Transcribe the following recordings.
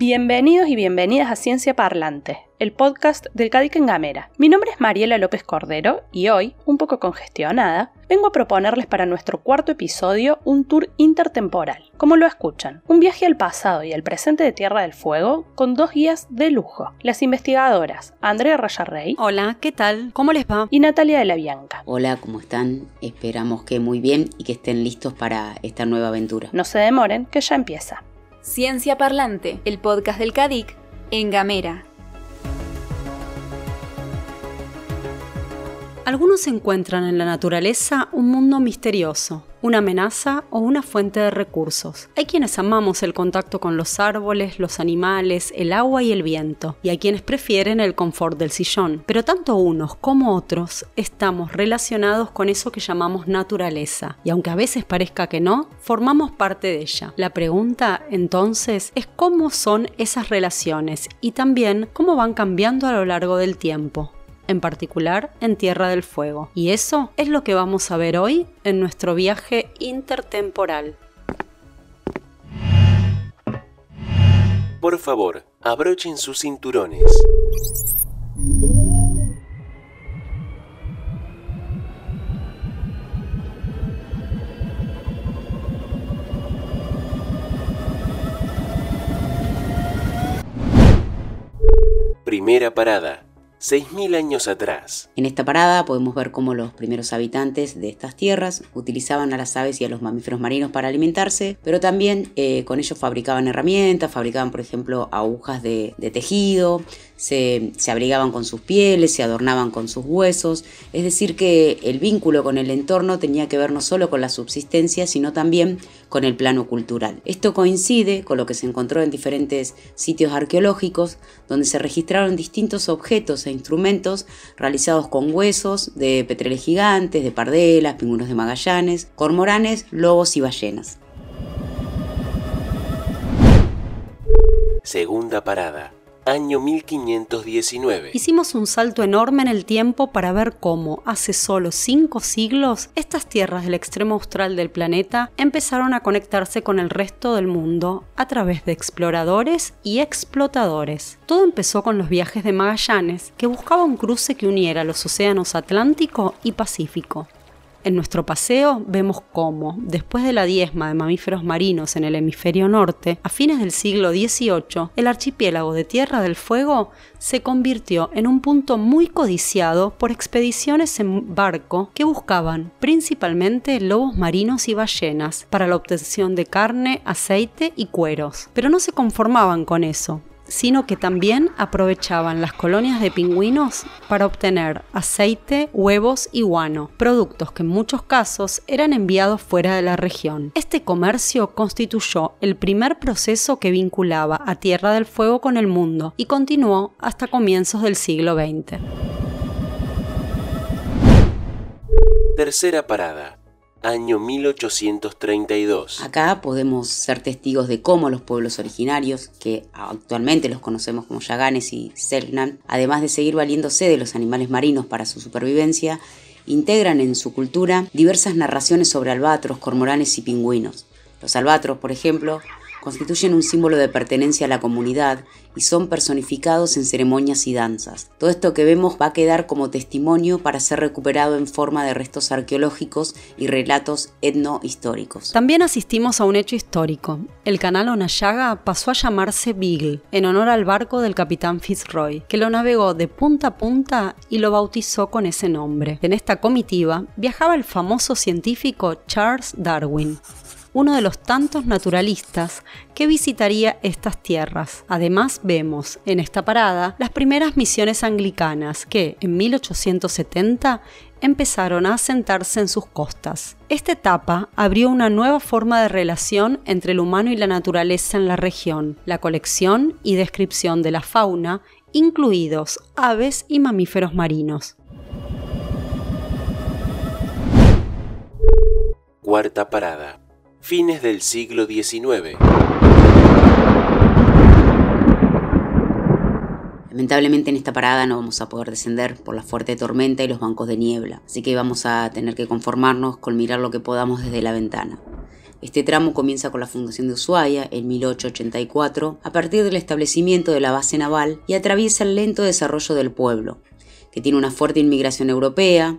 Bienvenidos y bienvenidas a Ciencia Parlante, el podcast del CADIC en Gamera. Mi nombre es Mariela López Cordero y hoy, un poco congestionada, vengo a proponerles para nuestro cuarto episodio un tour intertemporal. Como lo escuchan, un viaje al pasado y al presente de Tierra del Fuego con dos guías de lujo. Las investigadoras Andrea Rayarrey. Hola, ¿qué tal? ¿Cómo les va? Y Natalia de la Bianca. Hola, ¿cómo están? Esperamos que muy bien y que estén listos para esta nueva aventura. No se demoren, que ya empieza. Ciencia Parlante, el podcast del CADIC en Gamera. Algunos encuentran en la naturaleza un mundo misterioso, una amenaza o una fuente de recursos. Hay quienes amamos el contacto con los árboles, los animales, el agua y el viento, y hay quienes prefieren el confort del sillón. Pero tanto unos como otros estamos relacionados con eso que llamamos naturaleza, y aunque a veces parezca que no, formamos parte de ella. La pregunta entonces es cómo son esas relaciones y también cómo van cambiando a lo largo del tiempo en particular en Tierra del Fuego. Y eso es lo que vamos a ver hoy en nuestro viaje intertemporal. Por favor, abrochen sus cinturones. Primera parada. 6.000 años atrás. En esta parada podemos ver cómo los primeros habitantes de estas tierras utilizaban a las aves y a los mamíferos marinos para alimentarse, pero también eh, con ellos fabricaban herramientas, fabricaban por ejemplo agujas de, tejido, se, abrigaban con sus pieles, se adornaban con sus huesos, es decir que el vínculo con el entorno tenía que ver no solo con la subsistencia, sino también con el plano cultural. Esto coincide con lo que se encontró en diferentes sitios arqueológicos, donde se registraron distintos objetos e instrumentos realizados con huesos de petreles gigantes, de pardelas, pingüinos de Magallanes, cormoranes, lobos y ballenas. Segunda parada año 1519. Hicimos un salto enorme en el tiempo para ver cómo, hace solo cinco siglos, estas tierras del extremo austral del planeta empezaron a conectarse con el resto del mundo a través de exploradores y explotadores. Todo empezó con los viajes de Magallanes, que buscaba un cruce que uniera los océanos Atlántico y Pacífico. En nuestro paseo vemos cómo, después de la diezma de mamíferos marinos en el hemisferio norte, a fines del siglo XVIII, el archipiélago de Tierra del Fuego se convirtió en un punto muy codiciado por expediciones en barco que buscaban principalmente lobos marinos y ballenas para la obtención de carne, aceite y cueros. Pero no se conformaban con eso sino que también aprovechaban las colonias de pingüinos para obtener aceite, huevos y guano, productos que en muchos casos eran enviados fuera de la región. Este comercio constituyó el primer proceso que vinculaba a Tierra del Fuego con el mundo y continuó hasta comienzos del siglo XX. Tercera parada año 1832. Acá podemos ser testigos de cómo los pueblos originarios, que actualmente los conocemos como Yaganes y Selknam, además de seguir valiéndose de los animales marinos para su supervivencia, integran en su cultura diversas narraciones sobre albatros, cormoranes y pingüinos. Los albatros, por ejemplo, constituyen un símbolo de pertenencia a la comunidad y son personificados en ceremonias y danzas. Todo esto que vemos va a quedar como testimonio para ser recuperado en forma de restos arqueológicos y relatos etnohistóricos. También asistimos a un hecho histórico. El canal Onayaga pasó a llamarse Beagle, en honor al barco del capitán Fitzroy, que lo navegó de punta a punta y lo bautizó con ese nombre. En esta comitiva viajaba el famoso científico Charles Darwin uno de los tantos naturalistas que visitaría estas tierras. Además vemos en esta parada las primeras misiones anglicanas que en 1870 empezaron a asentarse en sus costas. Esta etapa abrió una nueva forma de relación entre el humano y la naturaleza en la región, la colección y descripción de la fauna, incluidos aves y mamíferos marinos. Cuarta parada fines del siglo XIX. Lamentablemente en esta parada no vamos a poder descender por la fuerte tormenta y los bancos de niebla, así que vamos a tener que conformarnos con mirar lo que podamos desde la ventana. Este tramo comienza con la fundación de Ushuaia en 1884, a partir del establecimiento de la base naval y atraviesa el lento desarrollo del pueblo, que tiene una fuerte inmigración europea,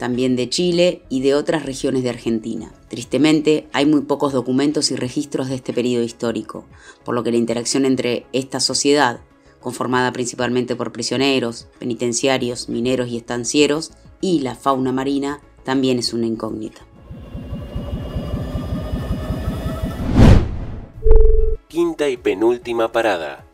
también de Chile y de otras regiones de Argentina. Tristemente, hay muy pocos documentos y registros de este periodo histórico, por lo que la interacción entre esta sociedad conformada principalmente por prisioneros, penitenciarios, mineros y estancieros, y la fauna marina, también es una incógnita. Quinta y penúltima parada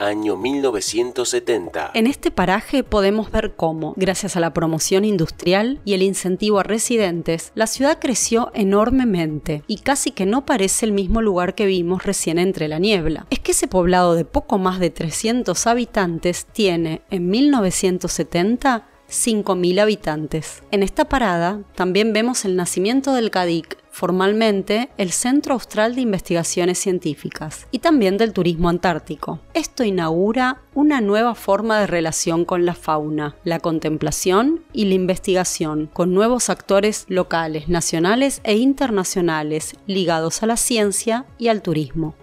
año 1970. En este paraje podemos ver cómo, gracias a la promoción industrial y el incentivo a residentes, la ciudad creció enormemente y casi que no parece el mismo lugar que vimos recién entre la niebla. Es que ese poblado de poco más de 300 habitantes tiene, en 1970, 5.000 habitantes. En esta parada también vemos el nacimiento del CADIC, formalmente el Centro Austral de Investigaciones Científicas, y también del turismo antártico. Esto inaugura una nueva forma de relación con la fauna, la contemplación y la investigación, con nuevos actores locales, nacionales e internacionales ligados a la ciencia y al turismo.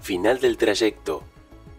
Final del trayecto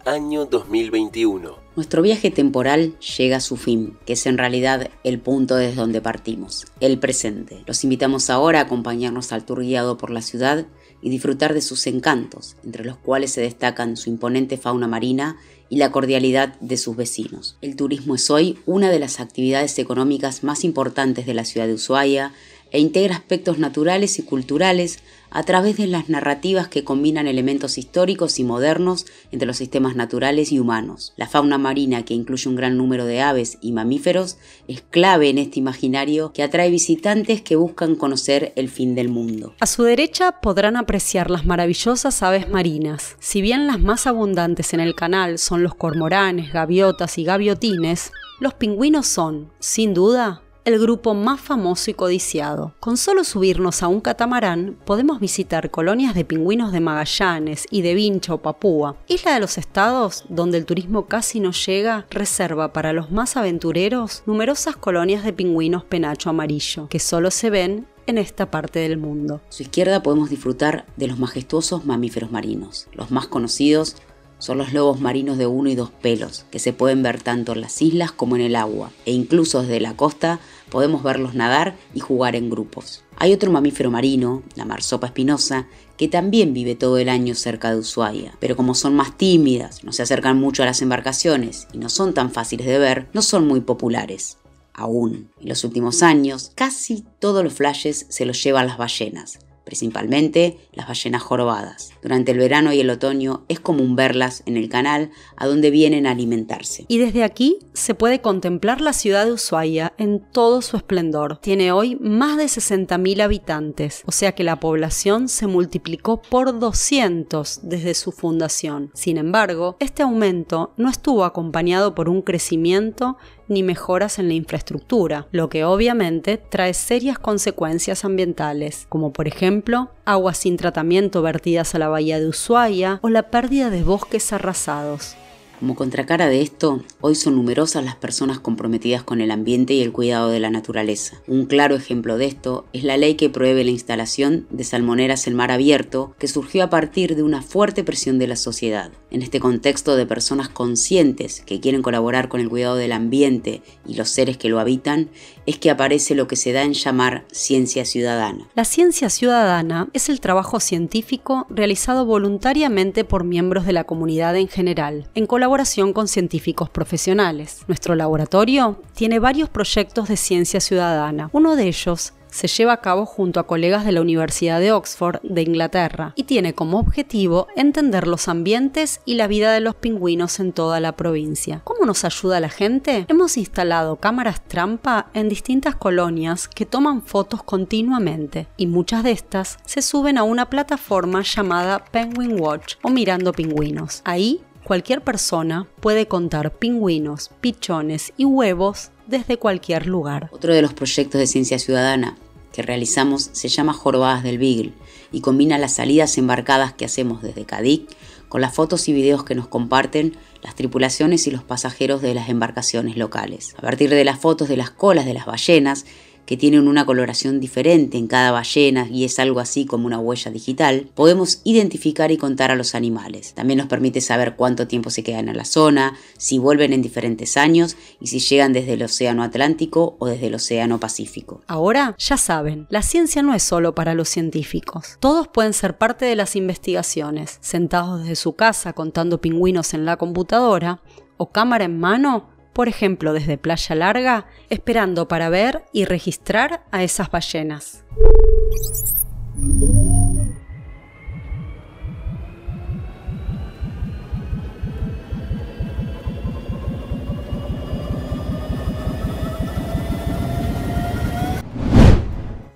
año 2021. Nuestro viaje temporal llega a su fin, que es en realidad el punto desde donde partimos, el presente. Los invitamos ahora a acompañarnos al tour guiado por la ciudad y disfrutar de sus encantos, entre los cuales se destacan su imponente fauna marina y la cordialidad de sus vecinos. El turismo es hoy una de las actividades económicas más importantes de la ciudad de Ushuaia e integra aspectos naturales y culturales a través de las narrativas que combinan elementos históricos y modernos entre los sistemas naturales y humanos. La fauna marina, que incluye un gran número de aves y mamíferos, es clave en este imaginario que atrae visitantes que buscan conocer el fin del mundo. A su derecha podrán apreciar las maravillosas aves marinas. Si bien las más abundantes en el canal son los cormoranes, gaviotas y gaviotines, los pingüinos son, sin duda, el grupo más famoso y codiciado. Con solo subirnos a un catamarán podemos visitar colonias de pingüinos de Magallanes y de Vincha o Papúa. Isla de los Estados, donde el turismo casi no llega, reserva para los más aventureros numerosas colonias de pingüinos penacho amarillo, que solo se ven en esta parte del mundo. A su izquierda podemos disfrutar de los majestuosos mamíferos marinos. Los más conocidos son los lobos marinos de uno y dos pelos, que se pueden ver tanto en las islas como en el agua, e incluso desde la costa podemos verlos nadar y jugar en grupos. Hay otro mamífero marino, la marsopa espinosa, que también vive todo el año cerca de Ushuaia, pero como son más tímidas, no se acercan mucho a las embarcaciones y no son tan fáciles de ver, no son muy populares. Aún, en los últimos años, casi todos los flashes se los llevan las ballenas, principalmente las ballenas jorobadas. Durante el verano y el otoño es común verlas en el canal a donde vienen a alimentarse. Y desde aquí se puede contemplar la ciudad de Ushuaia en todo su esplendor. Tiene hoy más de 60.000 habitantes, o sea que la población se multiplicó por 200 desde su fundación. Sin embargo, este aumento no estuvo acompañado por un crecimiento ni mejoras en la infraestructura, lo que obviamente trae serias consecuencias ambientales, como por ejemplo aguas sin tratamiento vertidas a la bahía de Ushuaia o la pérdida de bosques arrasados. Como contracara de esto, hoy son numerosas las personas comprometidas con el ambiente y el cuidado de la naturaleza. Un claro ejemplo de esto es la ley que prohíbe la instalación de salmoneras en mar abierto, que surgió a partir de una fuerte presión de la sociedad. En este contexto de personas conscientes que quieren colaborar con el cuidado del ambiente y los seres que lo habitan, es que aparece lo que se da en llamar ciencia ciudadana. La ciencia ciudadana es el trabajo científico realizado voluntariamente por miembros de la comunidad en general, en colaboración con científicos profesionales. Nuestro laboratorio tiene varios proyectos de ciencia ciudadana. Uno de ellos se lleva a cabo junto a colegas de la Universidad de Oxford de Inglaterra y tiene como objetivo entender los ambientes y la vida de los pingüinos en toda la provincia. ¿Cómo nos ayuda la gente? Hemos instalado cámaras trampa en distintas colonias que toman fotos continuamente y muchas de estas se suben a una plataforma llamada Penguin Watch o Mirando Pingüinos. Ahí cualquier persona puede contar pingüinos, pichones y huevos desde cualquier lugar. Otro de los proyectos de ciencia ciudadana que realizamos se llama Jorobadas del Beagle y combina las salidas embarcadas que hacemos desde Cadic con las fotos y videos que nos comparten las tripulaciones y los pasajeros de las embarcaciones locales. A partir de las fotos de las colas de las ballenas, que tienen una coloración diferente en cada ballena y es algo así como una huella digital, podemos identificar y contar a los animales. También nos permite saber cuánto tiempo se quedan en la zona, si vuelven en diferentes años y si llegan desde el Océano Atlántico o desde el Océano Pacífico. Ahora ya saben, la ciencia no es solo para los científicos. Todos pueden ser parte de las investigaciones, sentados desde su casa contando pingüinos en la computadora o cámara en mano por ejemplo desde Playa Larga, esperando para ver y registrar a esas ballenas.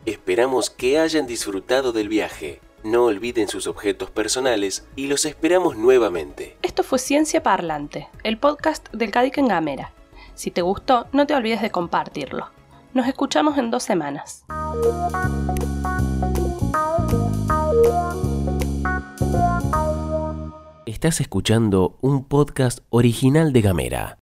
Esperamos que hayan disfrutado del viaje. No olviden sus objetos personales y los esperamos nuevamente. Esto fue Ciencia Parlante, el podcast del Cádiz en Gamera. Si te gustó, no te olvides de compartirlo. Nos escuchamos en dos semanas. Estás escuchando un podcast original de Gamera.